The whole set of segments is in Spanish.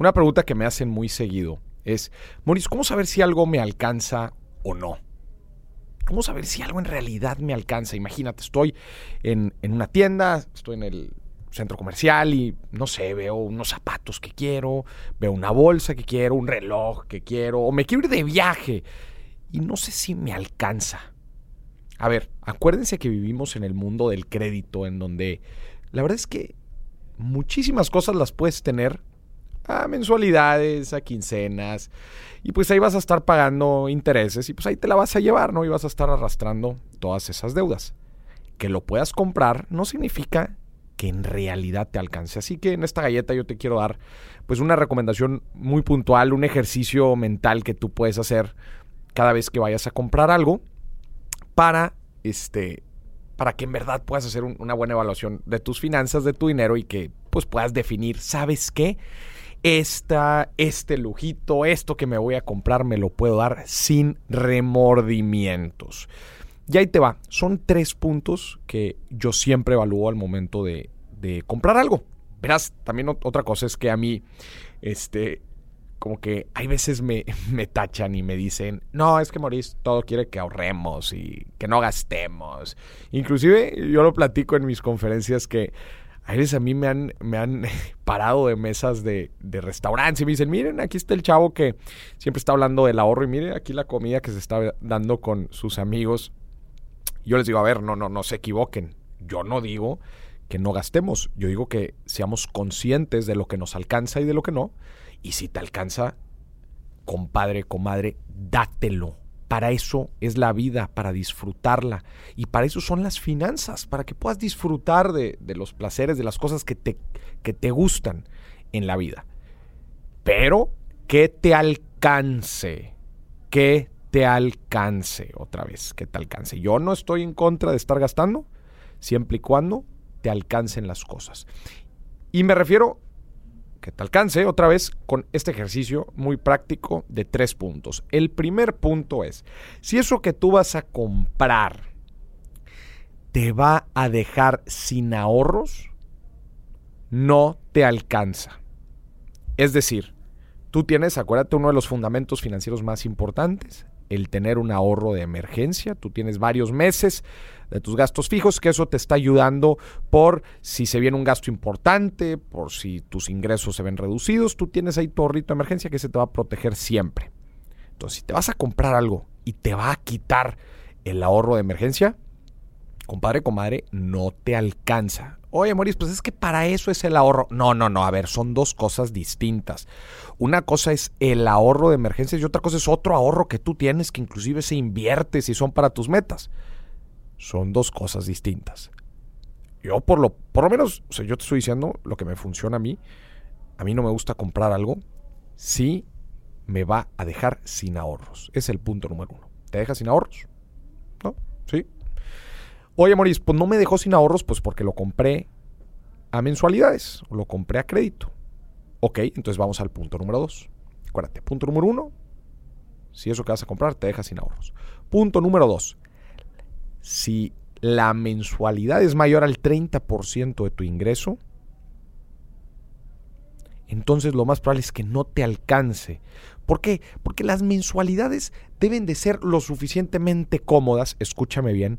Una pregunta que me hacen muy seguido es, Moris, ¿cómo saber si algo me alcanza o no? ¿Cómo saber si algo en realidad me alcanza? Imagínate, estoy en, en una tienda, estoy en el centro comercial y no sé, veo unos zapatos que quiero, veo una bolsa que quiero, un reloj que quiero, o me quiero ir de viaje y no sé si me alcanza. A ver, acuérdense que vivimos en el mundo del crédito, en donde la verdad es que muchísimas cosas las puedes tener a mensualidades, a quincenas, y pues ahí vas a estar pagando intereses y pues ahí te la vas a llevar, ¿no? Y vas a estar arrastrando todas esas deudas. Que lo puedas comprar no significa que en realidad te alcance. Así que en esta galleta yo te quiero dar pues una recomendación muy puntual, un ejercicio mental que tú puedes hacer cada vez que vayas a comprar algo para este para que en verdad puedas hacer una buena evaluación de tus finanzas, de tu dinero y que pues puedas definir, ¿sabes qué? Esta, este lujito, esto que me voy a comprar me lo puedo dar sin remordimientos. Y ahí te va. Son tres puntos que yo siempre evalúo al momento de, de comprar algo. Verás, también otra cosa es que a mí, este, como que hay veces me, tachan y me dicen, no, es que Maurice todo quiere que ahorremos y que no gastemos. Inclusive yo lo platico en mis conferencias que a a mí me han, me han parado de mesas de, de restaurantes y me dicen, miren, aquí está el chavo que siempre está hablando del ahorro y miren aquí la comida que se está dando con sus amigos. Yo les digo, a ver, no, no, no se equivoquen. Yo no digo que no gastemos. Yo digo que seamos conscientes de lo que nos alcanza y de lo que no y si te alcanza, compadre, comadre, dátelo. Para eso es la vida, para disfrutarla. Y para eso son las finanzas, para que puedas disfrutar de, los placeres, de las cosas que te, que te gustan en la vida. Pero que te alcance, que te alcance, otra vez, que te alcance. Yo no estoy en contra de estar gastando, siempre y cuando te alcancen las cosas. Y me refiero que te alcance otra vez con este ejercicio muy práctico de tres puntos. El primer punto es, si eso que tú vas a comprar te va a dejar sin ahorros, no te alcanza. Es decir, tú tienes, acuérdate, uno de los fundamentos financieros más importantes, el tener un ahorro de emergencia. Tú tienes varios meses de tus gastos fijos, que eso te está ayudando por si se viene un gasto importante, por si tus ingresos se ven reducidos, tú tienes ahí tu ahorrito de emergencia que se te va a proteger siempre. Entonces, si te vas a comprar algo y te va a quitar el ahorro de emergencia, compadre, comadre, no te alcanza. Oye, Moris, pues es que para eso es el ahorro. No, no, no, a ver, son dos cosas distintas. Una cosa es el ahorro de emergencias y otra cosa es otro ahorro que tú tienes que inclusive se invierte si son para tus metas. Son dos cosas distintas. Yo por lo, por lo menos, o sea, yo te estoy diciendo lo que me funciona a mí. A mí no me gusta comprar algo si me va a dejar sin ahorros. Es el punto número uno. ¿Te deja sin ahorros? Oye, Moris, pues no me dejó sin ahorros, pues porque lo compré a mensualidades, o lo compré a crédito. Ok, entonces vamos al punto número dos. Acuérdate, punto número uno, si eso que vas a comprar te deja sin ahorros. Punto número dos, si la mensualidad es mayor al 30% de tu ingreso, entonces lo más probable es que no te alcance. ¿Por qué? Porque las mensualidades deben de ser lo suficientemente cómodas, escúchame bien,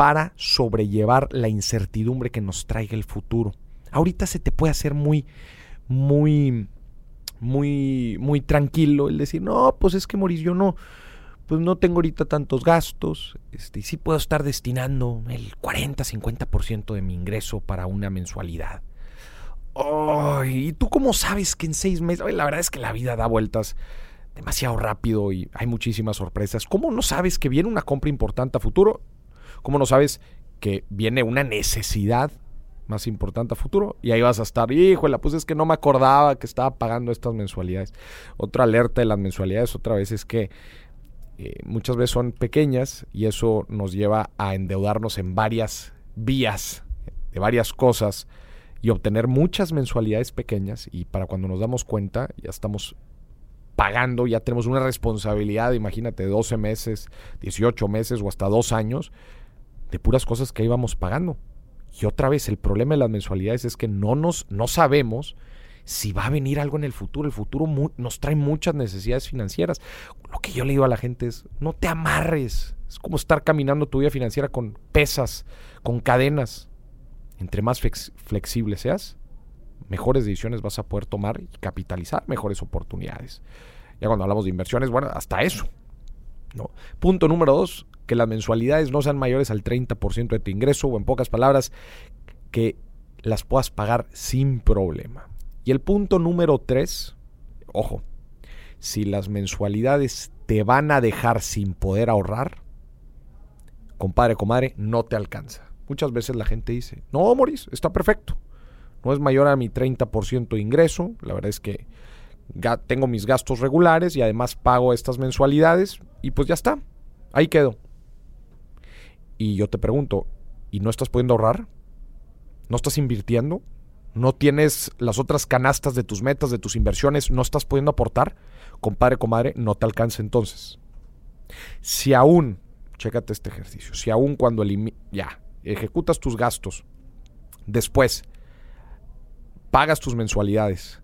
para sobrellevar la incertidumbre que nos traiga el futuro. Ahorita se te puede hacer muy, muy, muy, muy tranquilo el decir, no, pues es que Moris, yo no, pues no tengo ahorita tantos gastos, este, y sí puedo estar destinando el 40, 50% de mi ingreso para una mensualidad. ¿Y tú cómo sabes que en seis meses, la verdad es que la vida da vueltas demasiado rápido y hay muchísimas sorpresas. ¿Cómo no sabes que viene una compra importante a futuro? ¿Cómo no sabes que viene una necesidad más importante a futuro? Y ahí vas a estar, híjole, pues es que no me acordaba que estaba pagando estas mensualidades. Otra alerta de las mensualidades otra vez es que eh, muchas veces son pequeñas y eso nos lleva a endeudarnos en varias vías, de varias cosas y obtener muchas mensualidades pequeñas y para cuando nos damos cuenta ya estamos pagando, ya tenemos una responsabilidad, imagínate, 12 meses, 18 meses o hasta dos años de puras cosas que íbamos pagando. Y otra vez, el problema de las mensualidades es que no nos no sabemos si va a venir algo en el futuro. El futuro nos trae muchas necesidades financieras. Lo que yo le digo a la gente es, no te amarres. Es como estar caminando tu vida financiera con pesas, con cadenas. Entre más flexible seas, mejores decisiones vas a poder tomar y capitalizar mejores oportunidades. Ya cuando hablamos de inversiones, bueno, hasta eso. ¿No? Punto número dos, que las mensualidades no sean mayores al 30% de tu ingreso o en pocas palabras, que las puedas pagar sin problema. Y el punto número tres, ojo, si las mensualidades te van a dejar sin poder ahorrar, compadre, comadre, no te alcanza. Muchas veces la gente dice, no, Moris, está perfecto. No es mayor a mi 30% de ingreso. La verdad es que tengo mis gastos regulares y además pago estas mensualidades y pues ya está. Ahí quedo. Y yo te pregunto, ¿y no estás pudiendo ahorrar? ¿No estás invirtiendo? ¿No tienes las otras canastas de tus metas, de tus inversiones? ¿No estás pudiendo aportar? Compadre, comadre, no te alcanza entonces. Si aún, chécate este ejercicio, si aún cuando ya ejecutas tus gastos, después pagas tus mensualidades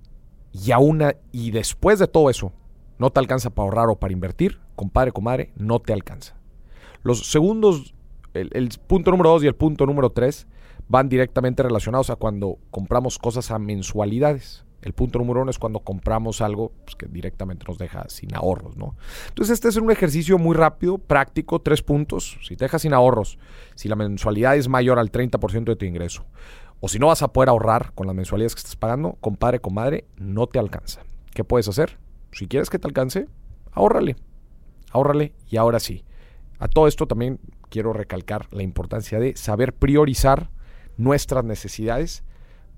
y aún y después de todo eso no te alcanza para ahorrar o para invertir, compadre, comadre, no te alcanza. Los segundos, el, punto número dos y el punto número tres van directamente relacionados a cuando compramos cosas a mensualidades. El punto número uno es cuando compramos algo pues, que directamente nos deja sin ahorros, ¿no? Entonces este es un ejercicio muy rápido, práctico, tres puntos. Si te dejas sin ahorros, si la mensualidad es mayor al 30% de tu ingreso, o si no vas a poder ahorrar con las mensualidades que estás pagando, compadre, comadre, no te alcanza. ¿Qué puedes hacer? Si quieres que te alcance, ahórrale. Ahórrale y ahora sí. A todo esto también quiero recalcar la importancia de saber priorizar nuestras necesidades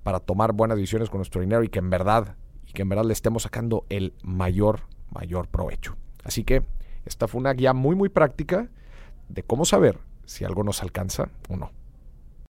para tomar buenas decisiones con nuestro dinero y que en verdad y que en verdad le estemos sacando el mayor mayor provecho. Así que esta fue una guía muy muy práctica de cómo saber si algo nos alcanza o no.